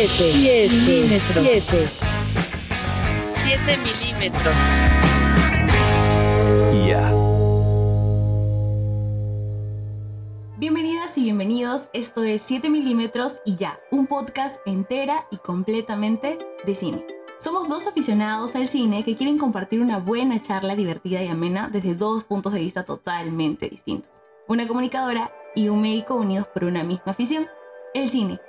7 milímetros. 7 milímetros. Ya. Bienvenidas y bienvenidos, esto es 7 milímetros y ya, un podcast entera y completamente de cine. Somos dos aficionados al cine que quieren compartir una buena charla divertida y amena desde dos puntos de vista totalmente distintos. Una comunicadora y un médico unidos por una misma afición, el cine.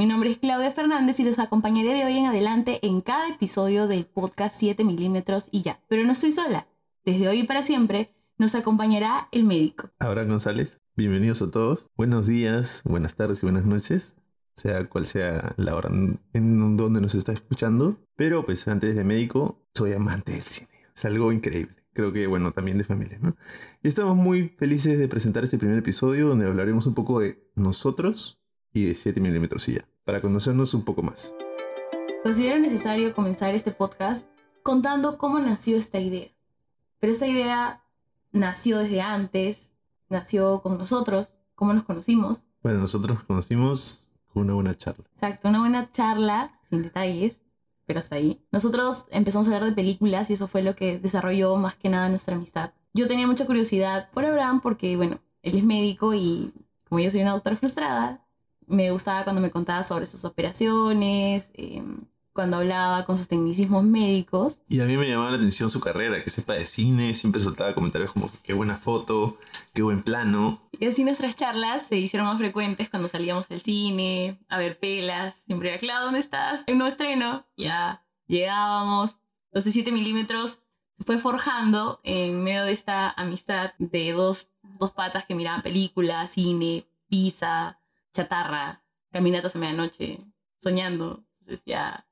Mi nombre es Claudia Fernández y los acompañaré de hoy en adelante en cada episodio del podcast 7 milímetros y ya. Pero no estoy sola. Desde hoy y para siempre nos acompañará el médico. Abraham González, bienvenidos a todos. Buenos días, buenas tardes y buenas noches, sea cual sea la hora en- donde nos está escuchando. Pero pues antes de médico, soy amante del cine. Es algo increíble. Creo que, bueno, también de familia, ¿no? Y estamos muy felices de presentar este primer episodio donde hablaremos un poco de nosotros y de 7 milímetros y ya, para conocernos un poco más. Considero necesario comenzar este podcast contando cómo nació esta idea. Pero esta idea nació desde antes, nació con nosotros, cómo nos conocimos. Bueno, nosotros nos conocimos con una buena charla. Exacto, una buena charla, sin detalles, pero hasta ahí. Nosotros empezamos a hablar de películas y eso fue lo que desarrolló más que nada nuestra amistad. Yo tenía mucha curiosidad por Abraham porque, bueno, él es médico y como yo soy una doctora frustrada, me gustaba cuando me contaba sobre sus operaciones, eh, cuando hablaba con sus tecnicismos médicos. Y a mí me llamaba la atención su carrera, que sepa de cine, siempre soltaba comentarios como qué buena foto, qué buen plano. Y así nuestras charlas se hicieron más frecuentes cuando salíamos al cine, a ver pelas. Siempre era, Clau, ¿dónde estás? Hay un nuevo estreno. Ya llegábamos. Entonces 7 milímetros se fue forjando en medio de esta amistad de dos, dos patas que miraban películas, cine, pizza, chatarra, caminatas a medianoche, soñando. Entonces ya...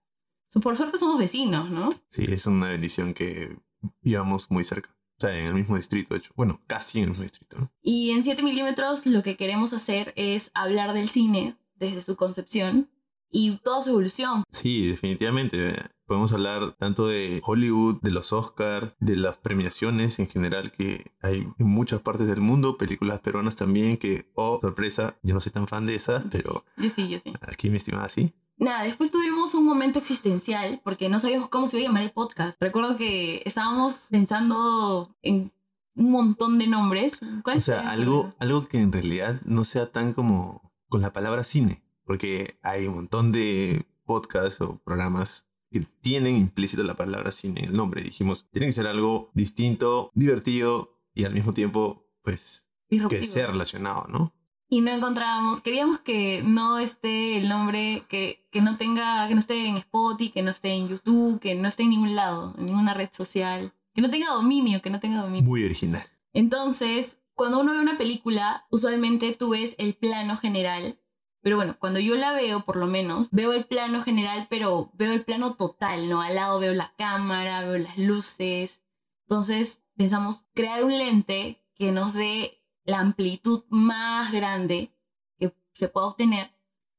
Por suerte somos vecinos, ¿no? Sí, es una bendición que íbamos muy cerca. O sea, en el mismo distrito, de hecho. Bueno, casi en el mismo distrito, ¿no? Y en 7 milímetros lo que queremos hacer es hablar del cine desde su concepción y toda su evolución. Sí, definitivamente. Podemos hablar tanto de Hollywood, de los Oscars, de las premiaciones en general que hay en muchas partes del mundo, películas peruanas también que, oh, sorpresa, yo no soy tan fan de esas, pero Yo sí, yo sí. aquí mi estimada sí. Nada, después tuvimos un momento existencial porque no sabíamos cómo se iba a llamar el podcast. Recuerdo que estábamos pensando en un montón de nombres. ¿Cuál O sea, algo, algo que en realidad no sea tan como con la palabra cine, porque hay un montón de podcasts o programas que tienen implícito la palabra cine en el nombre. Dijimos, tiene que ser algo distinto, divertido y al mismo tiempo, pues, que sea relacionado, ¿no? y no encontrábamos, queríamos que no esté el nombre, que, que no tenga, que no esté en Spotify, que no esté en YouTube, que no esté en ningún lado, en ninguna red social, que no tenga dominio, que no tenga dominio. Muy original. Entonces, cuando uno ve una película, usualmente tú ves el plano general, pero bueno, cuando yo la veo, por lo menos, veo el plano general, pero veo el plano total, ¿no? Al lado veo la cámara, veo las luces. Entonces, pensamos crear un lente que nos dé la amplitud más grande que se pueda obtener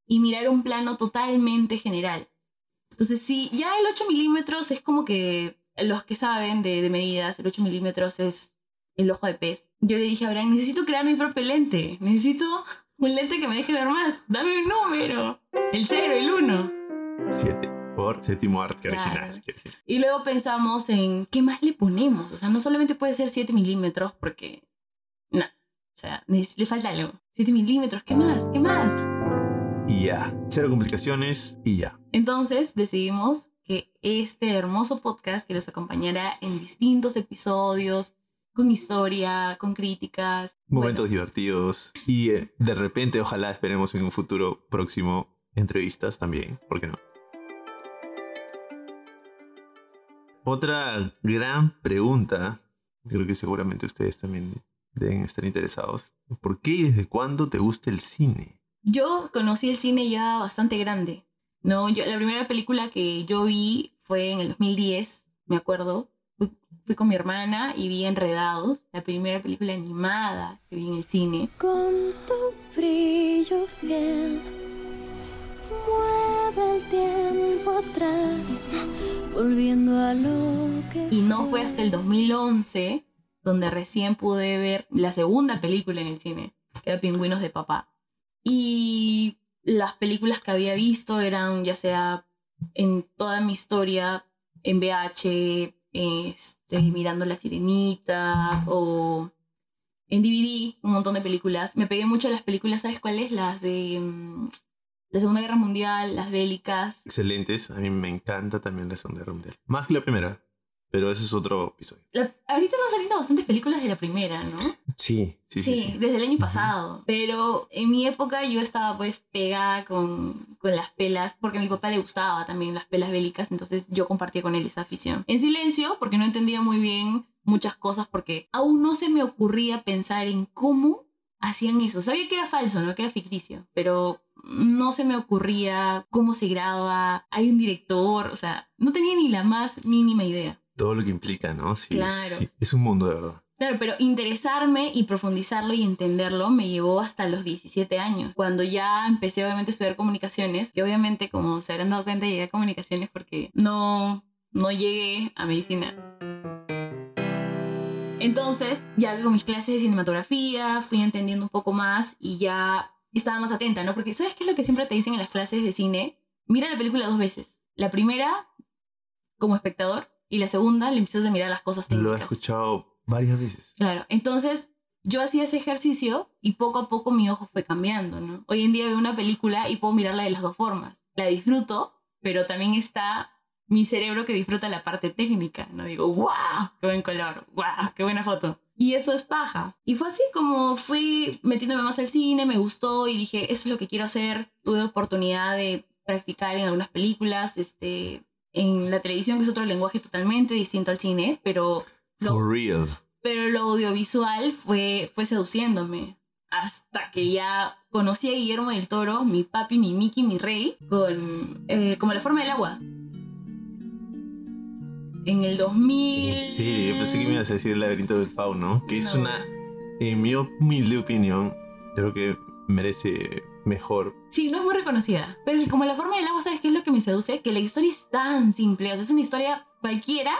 y mirar un plano totalmente general. Entonces, sí, ya el 8 milímetros es como que los que saben de, de medidas, el 8 milímetros es el ojo de pez. Yo le dije a Abraham, necesito crear mi propio lente. Necesito un lente que me deje ver más. Dame un número. El 0, el 1. Siete. Por séptimo arte Claro. original. Y luego pensamos en qué más le ponemos. O sea, no solamente puede ser 7 milímetros porque... No. O sea, le falta algo. 7 milímetros, ¿qué más? ¿Qué más? Y ya. Cero complicaciones y ya. Entonces decidimos que este hermoso podcast que los acompañará en distintos episodios, con historia, con críticas. Momentos bueno, divertidos. Y eh, de repente, ojalá esperemos en un futuro próximo entrevistas también. ¿Por qué no? Otra gran pregunta, creo que seguramente ustedes también deben estar interesados. ¿Por qué y desde cuándo te gusta el cine? Yo conocí el cine ya bastante grande. No, yo, la primera película que yo vi fue en el 2010, me acuerdo. Fui, con mi hermana y vi Enredados, la primera película animada que vi en el cine. Con tu brillo fiel, mueve el tiempo atrás, volviendo a lo que Y no fue hasta el 2011 donde recién pude ver la segunda película en el cine, que era Pingüinos de Papá. Y las películas que había visto eran ya sea en toda mi historia en VH, este, mirando La Sirenita o en DVD, un montón de películas. Me pegué mucho a las películas, ¿sabes cuáles? Las de mm, la Segunda Guerra Mundial, las bélicas. Excelentes. A mí me encanta también la Segunda Guerra Mundial. Más que la primera. Pero ese es otro episodio. La- ahorita están saliendo bastantes películas de la primera, ¿no? Sí, sí, sí. sí. desde el año pasado. Pero en mi época yo estaba pues pegada con, con las pelas, porque a mi papá le gustaba también las pelas bélicas, entonces yo compartía con él esa afición. En silencio, porque no entendía muy bien muchas cosas, porque aún no se me ocurría pensar en cómo hacían eso. Sabía que era falso, ¿no? Que era ficticio, pero no se me ocurría cómo se graba, hay un director, o sea, no tenía ni la más mínima idea. Todo lo que implica, ¿no? Sí, Claro. sí, es un mundo de verdad. Claro, pero interesarme y profundizarlo y entenderlo me llevó hasta los 17 años, cuando ya empecé obviamente a estudiar comunicaciones, que obviamente como se habrán dado cuenta llegué a comunicaciones porque no, no llegué a medicina. Entonces, ya con mis clases de cinematografía, fui entendiendo un poco más y ya estaba más atenta, ¿no? Porque ¿sabes qué es lo que siempre te dicen en las clases de cine? Mira la película dos veces. La primera como espectador y la segunda le empiezas a mirar las cosas técnicas. Lo he escuchado varias veces. Claro, entonces yo hacía ese ejercicio y poco a poco mi ojo fue cambiando, ¿no? Hoy en día veo una película y puedo mirarla de las dos formas. La disfruto, pero también está mi cerebro que disfruta la parte técnica, ¿no? Digo, ¡wow! ¡Qué buen color! ¡Wow! ¡Qué buena foto! Y eso es paja. Y fue así como fui metiéndome más al cine, me gustó y dije, eso es lo que quiero hacer. Tuve oportunidad de practicar en algunas películas, este, en la televisión, que es otro lenguaje totalmente distinto al cine, pero lo- For real. pero lo audiovisual fue, fue seduciéndome. Hasta que ya conocí a Guillermo del Toro, mi papi, mi Mickey, mi rey, con eh, como la forma del agua. En el 2000. En serio, yo pensé que me ibas a decir el laberinto del fauno, que es una, en mi humilde opinión, creo que merece mejor. Sí, no es muy reconocida. Pero como la forma del agua, ¿sabes qué es lo que me seduce? Que la historia es tan simple. O sea, es una historia cualquiera,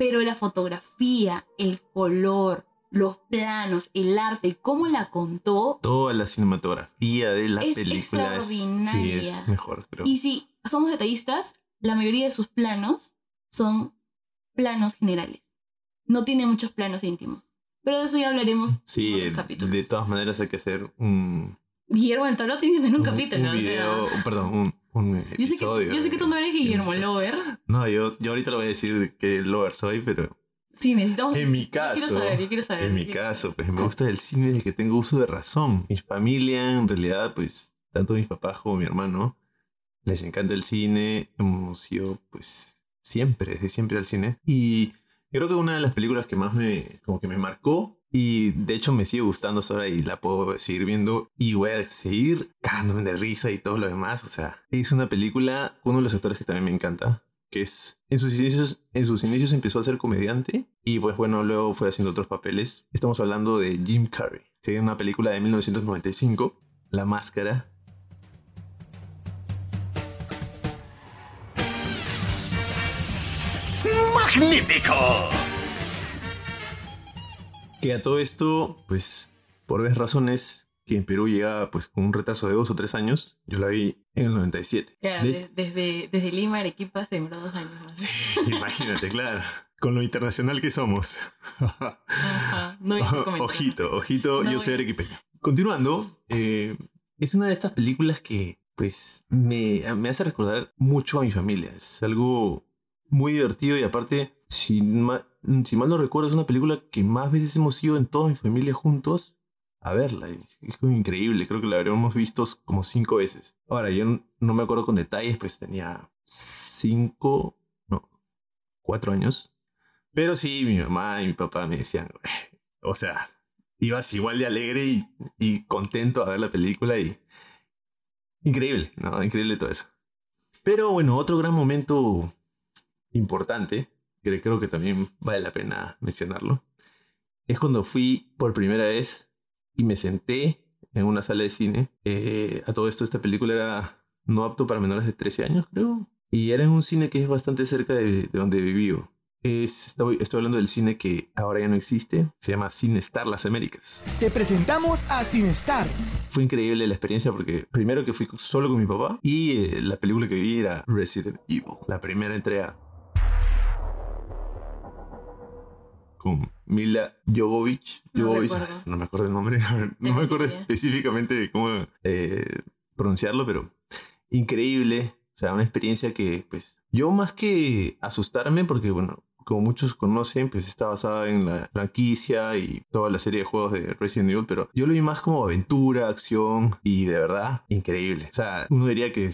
pero la fotografía, el color, los planos, el arte, cómo la contó, Toda la cinematografía de la Es película es, sí, es mejor, creo. Y si somos detallistas, la mayoría de sus planos son planos generales. No tiene muchos planos íntimos. Pero de eso ya hablaremos en Sí, otros eh, capítulos. de todas maneras hay que hacer un, Guillermo del Toro tiene que tener un, capítulo. un o sea. video, perdón, un, un yo, sé que, yo sé que tú no eres Guillermo Lover. No, yo, yo ahorita lo voy a decir que lover soy, pero Sí, necesitamos. en mi Yo quiero caso, saber, yo quiero saber. en mi caso, pues me gusta el cine desde que tengo uso de razón. Mi familia, en realidad, pues, tanto mis papás como mi hermano, les encanta el cine. Hemos ido, pues, siempre, desde siempre al cine. Y creo que una de las películas que más me, como que me marcó, y de hecho me sigue gustando ahora y la puedo seguir viendo, y voy a seguir cagándome de risa y todo lo demás. O sea, es una película, uno de los actores que también me encanta, que es en sus inicios en sus inicios empezó a ser comediante y pues bueno luego fue haciendo otros papeles estamos hablando de Jim Carrey sí, una película de 1995 La Máscara ¡Magnífico! Que a todo esto pues por varias razones que en Perú llega pues con un retraso de dos o tres años yo la vi en el 97 Claro, De- de- desde, desde Lima, Arequipa se demoró dos años más. imagínate claro con lo internacional que somos Ajá, no comentario. ojito, ojito, No yo voy soy arequipeño. Continuando, eh, es una de estas películas que, pues, me, me hace recordar mucho a mi familia. Es algo muy divertido y aparte, si, ma- si mal no recuerdo, es una película que más veces hemos ido en toda mi familia juntos a verla. Es, como increíble, creo que la habremos visto como cinco veces. Ahora, yo no, no me acuerdo con detalles, pues tenía cinco, no, cuatro años. Pero sí, mi mamá y mi papá me decían, o sea, ibas igual de alegre y, y contento a ver la película y... Increíble, ¿no? Increíble todo eso. Pero bueno, otro gran momento importante, que creo que también vale la pena mencionarlo, es cuando fui por primera vez y me senté en una sala de cine. Eh, a todo esto, esta película era no apto para menores de 13 años, creo. Y era en un cine que es bastante cerca de, de donde viví. Es, estoy, estoy hablando del cine que ahora ya no existe. Se llama Cinestar Las Américas. Te presentamos a Cinestar. Fue increíble la experiencia porque primero que fui solo con mi papá y eh, la película que vi era Resident Evil, la primera entrega. Con Mila Jovovich. No Jovovich, no me acuerdo el nombre, no me acuerdo específicamente de cómo eh, pronunciarlo, pero increíble. O sea, una experiencia que, pues, yo más que asustarme, porque, bueno, como muchos conocen, pues está basada en la franquicia y toda la serie de juegos de Resident Evil, pero yo lo vi más como aventura, acción y de verdad increíble. O sea, uno diría que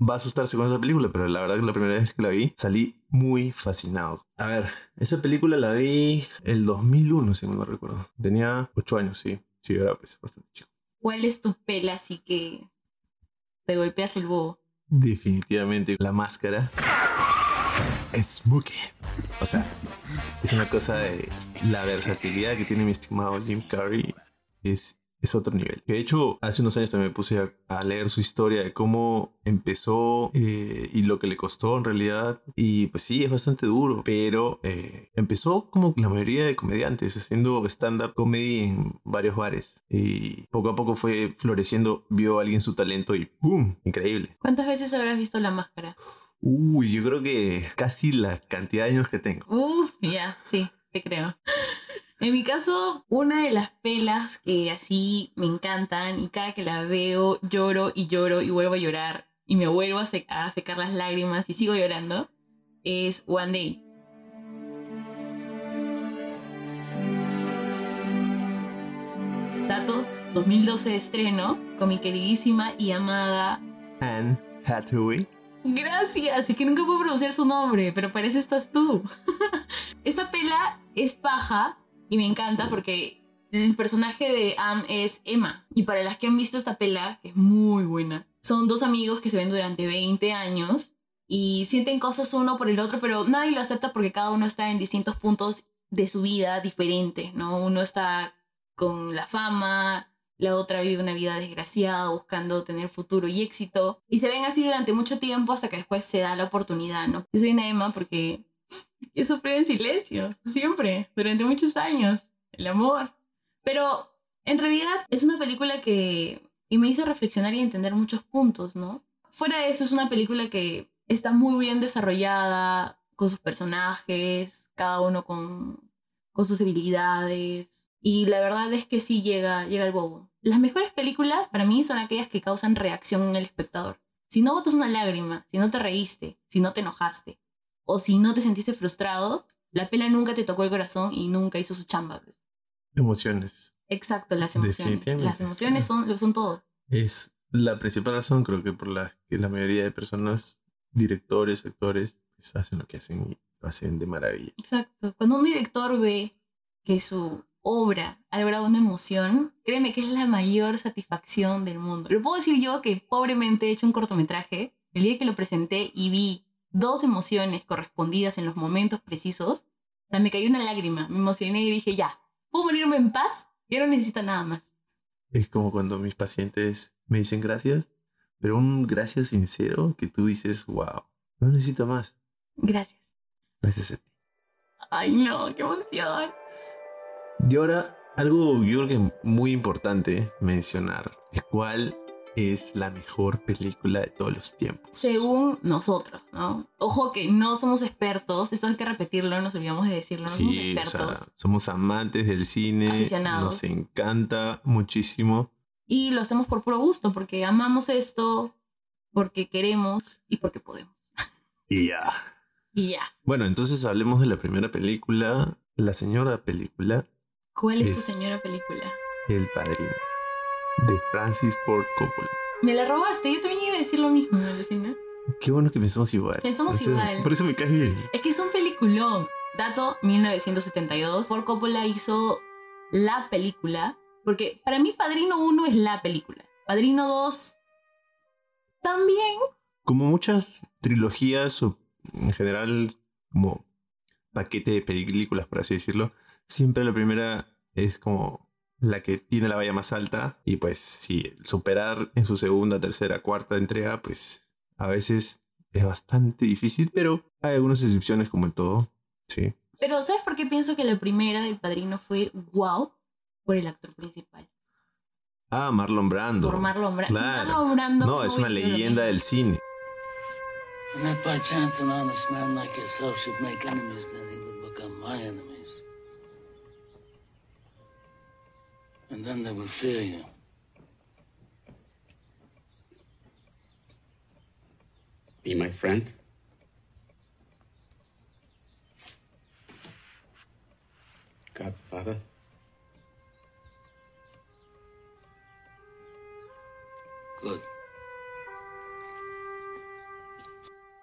va a asustarse con esa película, pero la verdad que la primera vez que la vi salí muy fascinado. A ver, esa película la vi el 2001, si no me recuerdo. Tenía 8 años, sí. Sí, era pues bastante chico. ¿Cuál es tu pela así que te golpeas el bobo? Definitivamente la máscara es spooky. O sea, es una cosa de la versatilidad que tiene mi estimado Jim Carrey. Es, es otro nivel. De hecho, hace unos años también me puse a, a leer su historia de cómo empezó eh, y lo que le costó en realidad. Y pues sí, es bastante duro. Pero eh, empezó como la mayoría de comediantes, haciendo stand-up comedy en varios bares. Y poco a poco fue floreciendo, vio a alguien su talento y ¡pum! Increíble. ¿Cuántas veces habrás visto la máscara? Uy, yo creo que casi la cantidad de años que tengo. Uf, ya, sí, te creo. En mi caso, una de las pelas que así me encantan y cada que la veo lloro y lloro y vuelvo a llorar y me vuelvo a, sec- a secar las lágrimas y sigo llorando es One Day. Dato 2012 de estreno con mi queridísima y amada Anne Hathaway. Gracias, es que nunca puedo pronunciar su nombre, pero para eso estás tú. Esta pela es paja y me encanta porque el personaje de Anne es Emma. Y para las que han visto esta pela, que es muy buena, son dos amigos que se ven durante 20 años y sienten cosas uno por el otro, pero nadie lo acepta porque cada uno está en distintos puntos de su vida diferentes, ¿no? Uno está con la fama, la otra vive una vida desgraciada buscando tener futuro y éxito. Y se ven así durante mucho tiempo hasta que después se da la oportunidad, ¿no? Yo soy una Emma porque yo sufrí en silencio, siempre, durante muchos años, el amor. Pero en realidad es una película que y me hizo reflexionar y entender muchos puntos, ¿no? Fuera de eso es una película que está muy bien desarrollada con sus personajes, cada uno con, con sus habilidades. Y la verdad es que sí llega, llega el bobo. Las mejores películas para mí son aquellas que causan reacción en el espectador. Si no botas una lágrima, si no te reíste, si no te enojaste, o si no te sentiste frustrado, la pela nunca te tocó el corazón y nunca hizo su chamba. Emociones. Exacto, las emociones. Las emociones son, lo son todo. Es la principal razón, creo que por la que la mayoría de personas, directores, actores, pues, hacen lo que hacen y lo hacen de maravilla. Exacto. Cuando un director ve que su obra ha logrado una emoción, créeme que es la mayor satisfacción del mundo. Lo puedo decir yo que pobremente he hecho un cortometraje, el día que lo presenté y vi dos emociones correspondidas en los momentos precisos, o sea, me cayó una lágrima, me emocioné y dije, ya, puedo morirme en paz, ya no necesito nada más. Es como cuando mis pacientes me dicen gracias, pero un gracias sincero que tú dices, wow, no necesito más. Gracias. Gracias a ti. Ay, no, qué emoción. Y ahora, algo yo creo que muy importante mencionar es cuál es la mejor película de todos los tiempos. Según nosotros, ¿no? Ojo que no somos expertos, esto hay que repetirlo, nos olvidamos de decirlo, no somos Sí, o expertos. sea, somos amantes del cine, Aficionados. nos encanta muchísimo. Y lo hacemos por puro gusto, porque amamos esto, porque queremos y porque podemos. Y ya. Y ya. Bueno, entonces hablemos de la primera película, la señora película, ¿Cuál es, Es- tu señora película? El Padrino, de Francis Ford Coppola. Me la robaste, yo también iba a decir lo mismo, ¿no, Lucina? Qué bueno que pensamos igual. Pensamos igual. Por eso me caes bien. Es que es un peliculón. Dato 1972. Ford Coppola hizo la película. Porque para mí Padrino 1 es la película. Padrino 2 también. Como muchas trilogías o en general como paquete de películas, por así decirlo, siempre la primera es como la que tiene la valla más alta y pues sí, superar en su segunda, tercera, cuarta entrega, pues a veces es bastante difícil, pero hay algunas excepciones como en todo. Sí. Pero ¿sabes por qué pienso que la primera del Padrino fue wow? Por el actor principal. Ah, Marlon Brando. Por Marlon Claro. Marlon Brando, No, ¿cómo es una leyenda del cine. And that by chance an honest man like yourself should make enemies, then he would become my enemies. And then they would fear you. Be my friend? Godfather? Good.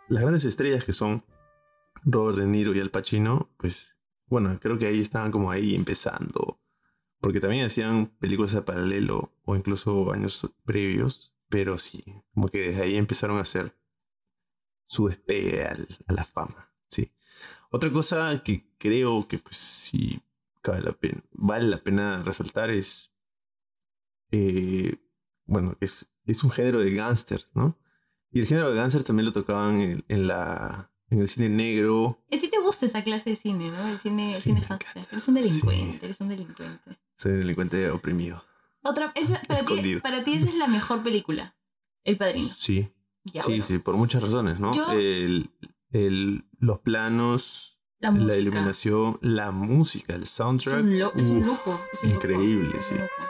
Las grandes estrellas que son Robert De Niro y Al Pacino, pues bueno, creo que ahí estaban como ahí empezando. Porque también hacían películas a paralelo o incluso años previos. Pero sí, como que desde ahí empezaron a hacer su despegue al- a la fama. Sí. Otra cosa que creo que pues sí cabe la pena, vale la pena resaltar es. eh, bueno, es, es un género de gángsters, ¿no? Y el género de gángsters también lo tocaban en, en la, en el cine negro. A ti te gusta esa clase de cine, ¿no? El cine, Sí, cine me gangster. encanta. Eres un delincuente, Sí. eres un delincuente. Soy un delincuente oprimido. Otra, esa, para, ti, para ti esa es la mejor película. El Padrino. Sí, Ya, sí, bueno. sí, por muchas razones, ¿no? Yo- El, el- los planos, La la, iluminación, la música, el Es soundtrack. un, lo- es un lujo. es un lujo, increíble, es sí. un lujo.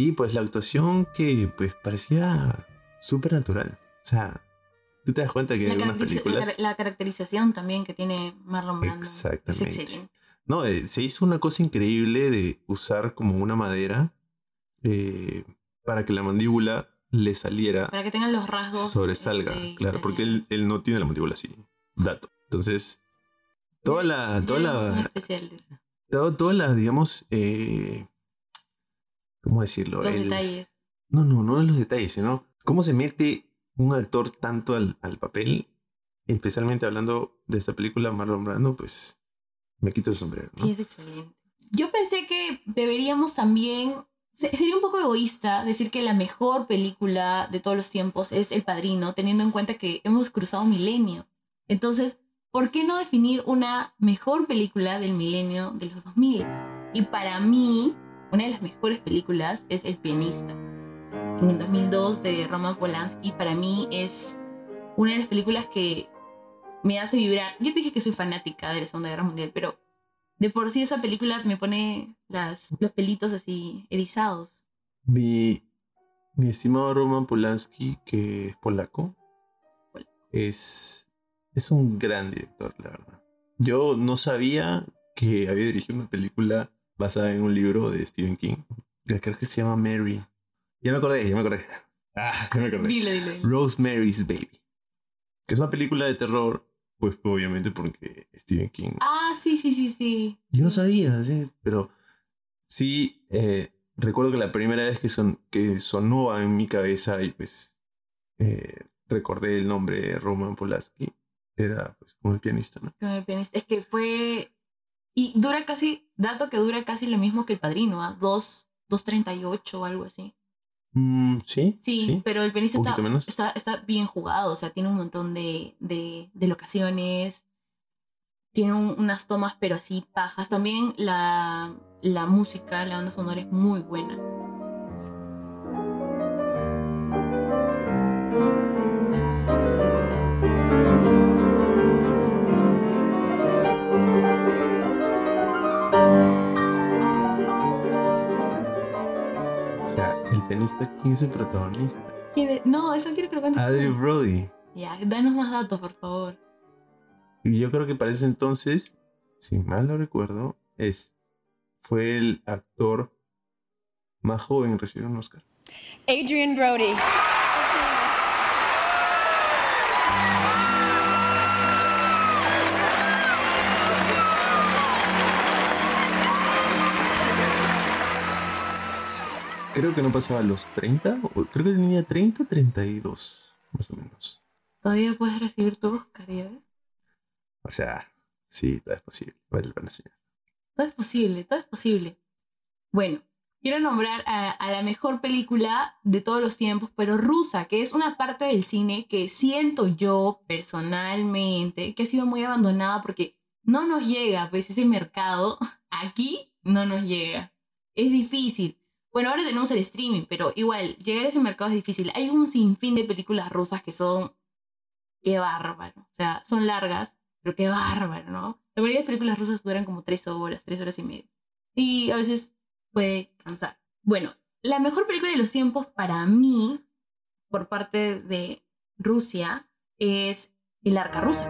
Y pues la actuación que pues parecía súper natural. O sea, tú te das cuenta que La, en algunas caracteriza- la películas... la caracterización también que tiene Marlon Brando. Exactamente. Es excelente. No, eh, se hizo una cosa increíble de usar como una madera eh, para que la mandíbula le saliera, Para que tengan los rasgos. sobresalga. este, claro, porque él, él no tiene la mandíbula así. Dato. Entonces, toda la, toda la, todo- toda la, digamos, eh, ¿cómo decirlo? Los El- detalles. No, no, no los detalles, sino cómo se mete un actor tanto al, al papel, especialmente hablando de esta película, Marlon Brando, pues me quito el sombrero. ¿no? Sí, es excelente. Yo pensé que deberíamos también. se- Sería un poco egoísta decir que la mejor película de todos los tiempos es El Padrino, teniendo en cuenta que hemos cruzado milenio. Entonces, ¿por qué no definir una mejor película del milenio de los 2000? Y para mí, una de las mejores películas es El Pianista. En el 2002 de Roman Polanski, para mí es una de las películas que me hace vibrar. Yo dije que soy fanática de la Segunda Guerra Mundial, pero de por sí esa película me pone los pelitos así erizados. Mi, estimado Roman Polanski, que es polaco, es, es un gran director, la verdad. Yo no sabía que había dirigido una película basada en un libro de Stephen King. Creo que se llama Mary. Ya me acordé, ya me acordé. Ah, ya me acordé. Dile, dile. Rosemary's Baby. Que es una película de terror, pues obviamente porque Stephen King. Ah, sí, sí, sí, sí. Yo no sabía, sí, pero sí eh, recuerdo que la primera vez que, son, que sonó en mi cabeza y pues eh, recordé el nombre de Roman Polanski era pues como el pianista, ¿no? Con el pianista. Es que fue. Y dura casi. Dato que dura casi lo mismo que el padrino, ¿ah? Dos- 2.38 o algo así. Mm, sí, Sí, pero el pianista está, está, está bien jugado, o sea, tiene un montón de, de, de locaciones, tiene un- unas tomas pero así pajas. También la, la música, la banda sonora es muy buena. ¿Quién es el protagonista? ¿Quién- No, eso quiero que lo cuentes. tú. Adrian Brody. Ya, danos más datos, por favor. Y yo creo que para ese entonces, si mal no recuerdo, es, fue el actor más joven en recibir un Oscar. Adrian Brody. Creo que no pasaba los 30, o creo que tenía 30, 32, más o menos. Todavía puedes recibir tu Oscar, ¿ya? O sea, sí, todo es posible. Vale la pena soñar. Todo es posible, todo es posible. Bueno, quiero nombrar a, a la mejor película de todos los tiempos, pero rusa, que es una parte del cine que siento yo personalmente que ha sido muy abandonada porque no nos llega, pues ese mercado aquí no nos llega. Es difícil. Bueno, ahora tenemos el streaming, pero igual, llegar a ese mercado es difícil. Hay un sinfín de películas rusas que son... Qué bárbaro. O sea, son largas, pero qué bárbaro, ¿no? La mayoría de películas rusas duran como tres horas, tres horas y media. Y a veces puede cansar. Bueno, la mejor película de los tiempos para mí, por parte de Rusia, es El Arca Rusa.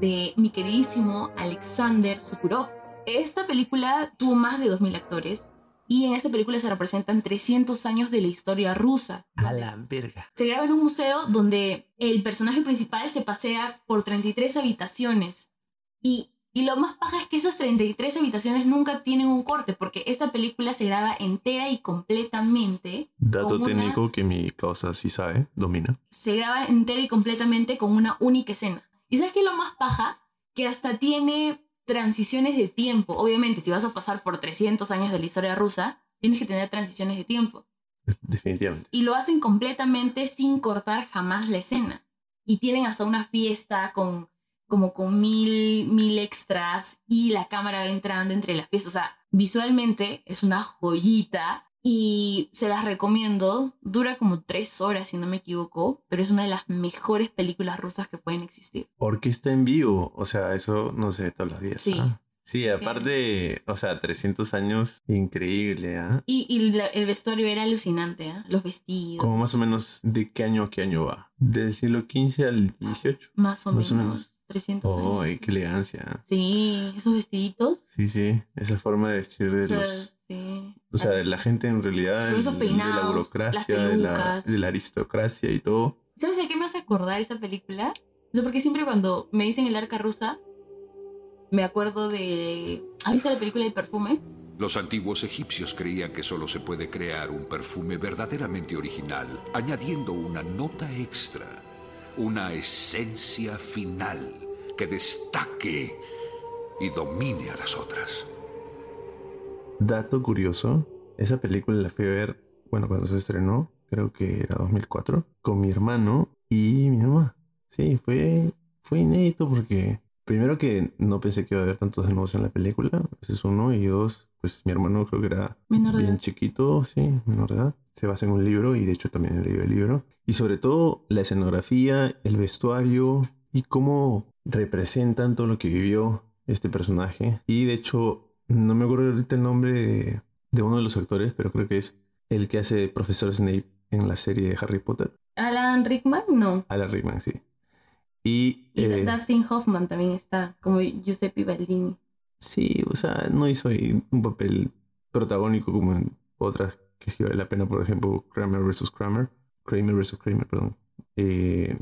De mi queridísimo Alexander Sukurov. Esta película tuvo más de 2.000 actores y en esta película se representan 300 años de la historia rusa. A la verga. Se graba en un museo donde el personaje principal se pasea por 33 habitaciones. Y, y lo más paja es que esas 33 habitaciones nunca tienen un corte, porque esta película se graba entera y completamente. Dato con una- técnico que mi causa sí sabe, domina. se graba entera y completamente con una única escena. ¿Y sabes qué es lo más paja? Que hasta tiene transiciones de tiempo. Obviamente, si vas a pasar por 300 años de la historia rusa, tienes que tener transiciones de tiempo. Definitivamente. y lo hacen completamente sin cortar jamás la escena. Y tienen hasta una fiesta con como con mil, mil extras y la cámara va entrando entre las fiestas. O sea, visualmente es una joyita y se las recomiendo. Dura como tres horas, si no me equivoco, pero es una de las mejores películas rusas que pueden existir. Orquesta en vivo, o sea, eso no sé todos los días. Sí. ¿ah? Sí, aparte, o sea, 300 años, increíble, ¿ah? Y, y la- el vestuario era alucinante, ¿ah? Los vestidos. Como más o menos, ¿de qué año a qué año va? ¿Del siglo XV al XVIII? Más o más o menos. menos. 300 Oh, años. qué elegancia. Sí, esos vestiditos. Sí, sí, esa forma de vestir de O sea, los... sí. O sea, de la gente en realidad, Con esos de la peinados, burocracia, de la, de la aristocracia y todo. ¿Sabes de qué me hace acordar esa película? O sea, porque siempre cuando me dicen el arca rusa, me acuerdo de... ¿Has visto la película de perfume? Los antiguos egipcios creían que solo se puede crear un perfume verdaderamente original, añadiendo una nota extra, una esencia final que destaque y domine a las otras. Dato curioso, esa película la fui a ver, bueno, cuando se estrenó, creo que era 2004, con mi hermano y mi mamá. Sí, fue, fue inédito porque primero que no pensé que iba a haber tantos desnudos en la película, ese es uno, y dos, pues mi hermano creo que era Menor bien edad. chiquito, sí, menor de edad. Se basa en un libro y de hecho también leí el libro. Y sobre todo la escenografía, el vestuario y cómo representan todo lo que vivió este personaje. Y de hecho, no me acuerdo ahorita el nombre de, de uno de los actores, pero creo que es el que hace profesor Snape en la serie de Harry Potter. Alan Rickman, no. Alan Rickman, sí. Y, Y eh, Dustin Hoffman también está, como Giuseppe Baldini. sí, o sea, no hizo ahí un papel protagónico como en otras que sí vale la pena, por ejemplo, Kramer vs. Kramer. Kramer vs. Kramer, perdón. Eh,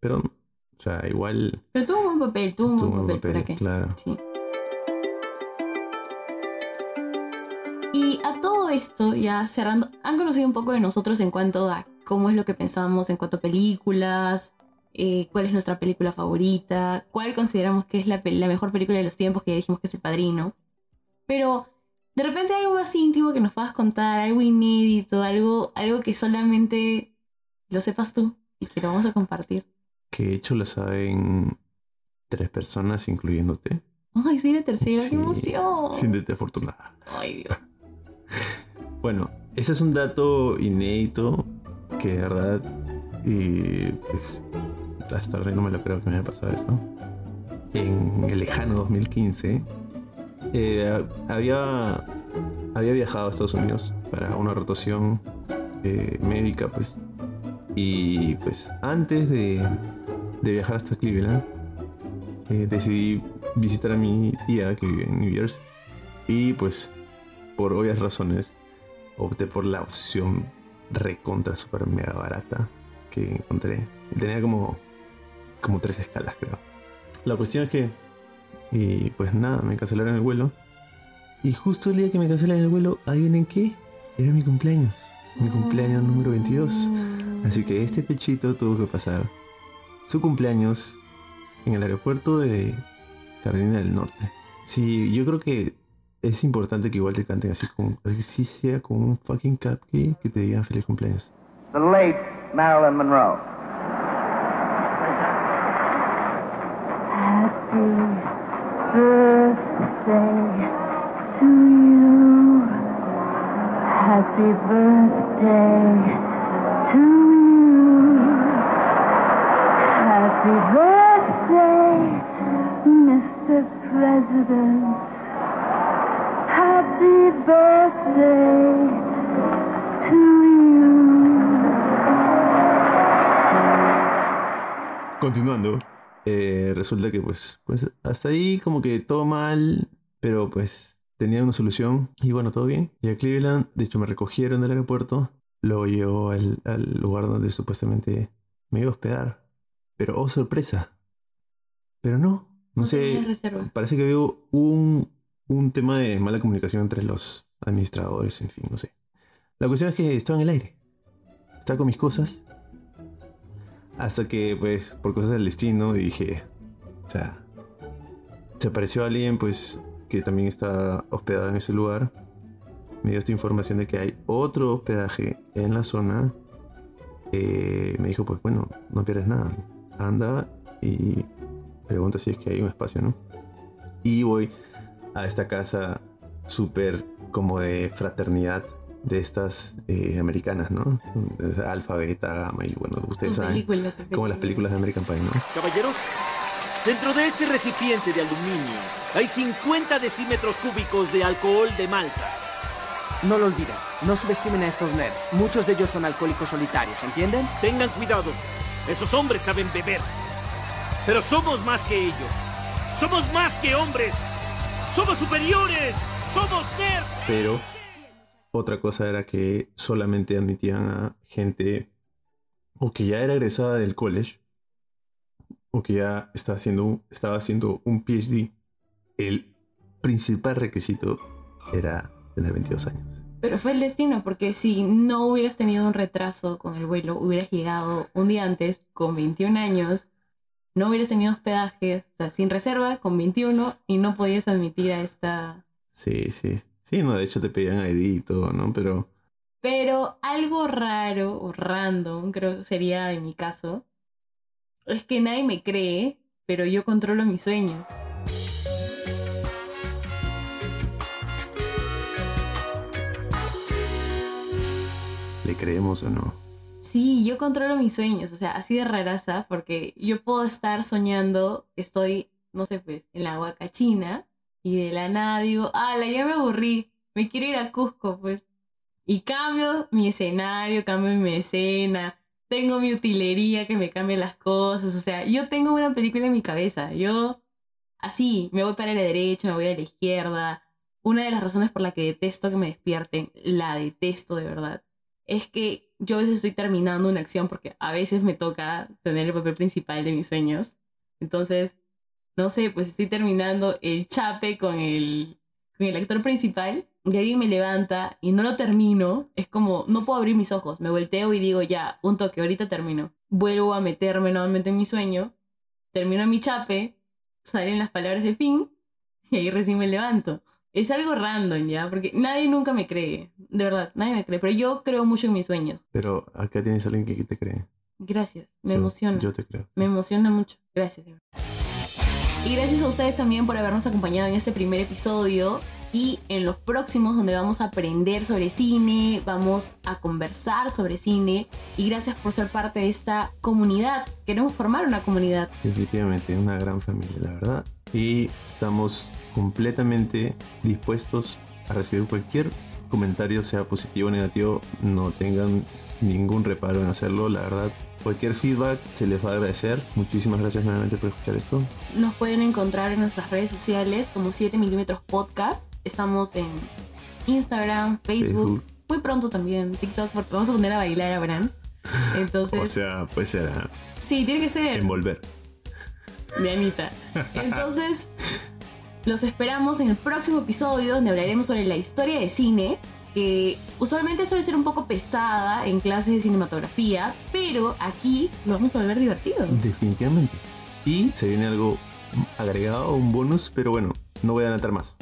pero, o sea, igual Pero tuvo un buen papel, tuvo un buen un papel, ¿para papel, qué? claro. Sí. Esto, ya cerrando, han conocido un poco de nosotros en cuanto a cómo es lo que pensamos en cuanto a películas, eh, cuál es nuestra película favorita, cuál consideramos que es la, la mejor película de los tiempos, que ya dijimos que es El Padrino. Pero de repente algo más íntimo que nos puedas contar, algo inédito, algo, algo que solamente lo sepas tú y que lo vamos a compartir. Que de hecho lo saben tres personas, incluyéndote. Ay, soy la tercera, Sí, qué emoción. Siéntete afortunada. Ay, Dios. Bueno, ese es un dato inédito que de verdad, y pues hasta ahora no me lo creo que me haya pasado esto. En el lejano 2015, eh, había, había viajado a Estados Unidos para una rotación eh, médica, pues. Y pues antes de, de viajar hasta Cleveland, eh, decidí visitar a mi tía que vive en New Jersey. Y pues, por obvias razones, opté por la opción recontra super mega barata que encontré. Tenía como, como tres escalas, creo. La cuestión es que, y pues nada, me cancelaron el vuelo. Y justo el día que me cancelan el vuelo, adivinen qué, era mi cumpleaños. Mi cumpleaños número 22. Así que este pechito tuvo que pasar su cumpleaños en el aeropuerto de Carolina del Norte. Sí, yo creo que es importante que igual te canten así como, así sí sea con un fucking cupcake que te digan feliz cumpleaños. The late Marilyn Monroe. birthday to you. Happy birthday to you. Happy birthday, Mr. President. Happy birthday to you. Continuando, eh, resulta que pues, pues hasta ahí como que todo mal, pero pues tenía una solución y bueno, todo bien. Y a Cleveland, de hecho me recogieron del aeropuerto, luego llevó al, al lugar donde supuestamente me iba a hospedar. Pero oh sorpresa. Pero no, no, No sé, reserva. parece que hubo un, un tema de mala comunicación entre los administradores, en fin, no sé. La cuestión es que estaba en el aire. Estaba con mis cosas. Hasta que, pues, por cosas del destino, dije, o sea, se apareció alguien, pues, que también está hospedado en ese lugar. Me dio esta información de que hay otro hospedaje en la zona. Eh, me dijo, pues, bueno, no pierdes nada. Anda y pregunta si es que hay un espacio, ¿no? Y voy a esta casa súper como de fraternidad de estas eh, americanas, ¿no? Alfa, beta, gamma y bueno, ustedes saben. película, Como las películas de American Pie, ¿no? Caballeros, dentro de este recipiente de aluminio hay 50 decímetros cúbicos de alcohol de malta. No lo olviden, no subestimen a estos nerds. Muchos de ellos son alcohólicos solitarios, ¿entienden? Tengan cuidado, esos hombres saben beber. Pero somos más que ellos. Somos más que hombres. Somos superiores. Somos nerds. Pero otra cosa era que solamente admitían a gente o que ya era egresada del college o que ya estaba haciendo, un- estaba haciendo un PhD. El principal requisito era tener 22 años. Pero fue el destino, porque si no hubieras tenido un retraso con el vuelo, hubieras llegado un día antes con 21 años, no hubieras tenido hospedaje, o sea, sin reserva, con 21, y no podías admitir a esta... Sí, sí. Sí, no, de hecho te pedían ID y todo, ¿no? Pero Pero algo raro o random, creo que sería en mi caso, es que nadie me cree, pero yo controlo mis sueños. ¿le creemos o no? Sí, yo controlo mis sueños, o sea, así de raraza, porque yo puedo estar soñando, estoy, no sé, pues, en la Huacachina, y de la nada digo, ala, ya me aburrí, me quiero ir a Cusco, pues. Y cambio mi escenario, cambio mi escena, tengo mi utilería que me cambia las cosas, o sea, yo tengo una película en mi cabeza, yo así, me voy para la derecha, me voy a la izquierda. Una de las razones por la que detesto que me despierten, la detesto de verdad, es que yo a veces estoy terminando una acción porque a veces me toca tener el papel principal de mis sueños. Entonces, no sé, pues estoy terminando el chape con el, con el actor principal y alguien me levanta y no lo termino. Es como, no puedo abrir mis ojos. Me volteo y digo, ya, un toque, ahorita termino. Vuelvo a meterme nuevamente en mi sueño, termino mi chape, salen las palabras de fin y ahí recién me levanto. Es algo random, ¿ya? Porque nadie nunca me cree. De verdad, nadie me cree. Pero yo creo mucho en mis sueños. Pero acá tienes a alguien que te cree. Gracias. Me Yo- emociona. Yo te creo. Me emociona mucho. Gracias. de verdad. Y gracias a ustedes también por habernos acompañado en este primer episodio y en los próximos donde vamos a aprender sobre cine, vamos a conversar sobre cine y gracias por ser parte de esta comunidad. Queremos formar una comunidad. Definitivamente, una gran familia, la verdad. Y estamos completamente dispuestos a recibir cualquier comentario, sea positivo o negativo. No tengan ningún reparo en hacerlo, la verdad. Cualquier feedback se les va a agradecer. Muchísimas gracias nuevamente por escuchar esto. Nos pueden encontrar en nuestras redes sociales como 7 milímetros podcast. Estamos en Instagram, Facebook, Facebook. muy pronto también TikTok porque vamos a poner a bailar a Bran. Entonces, O sea, pues será sí, tiene que ser. envolver. de Anita. Entonces, Los esperamos en el próximo episodio donde hablaremos sobre la historia de cine, que usualmente suele ser un poco pesada en clases de cinematografía, pero aquí lo vamos a volver divertido. Definitivamente. Y se viene algo agregado, un bonus, pero bueno, no voy a adelantar más.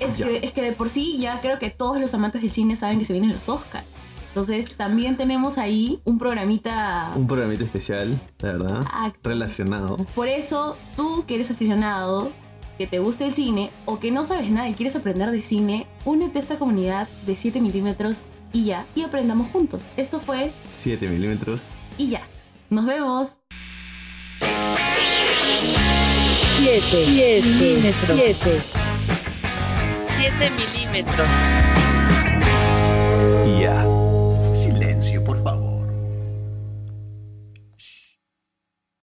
Es que, es que de por sí ya creo que todos los amantes del cine saben que se vienen los Oscars. Entonces también tenemos ahí un programita Un programita especial, la verdad, Ah. relacionado. Por eso, tú que eres aficionado, que te gusta el cine o que no sabes nada y quieres aprender de cine, únete a esta comunidad de 7 milímetros y ya, y aprendamos juntos. Esto fue 7 milímetros. y ya. Nos vemos. 7 milímetros. 7 milímetros.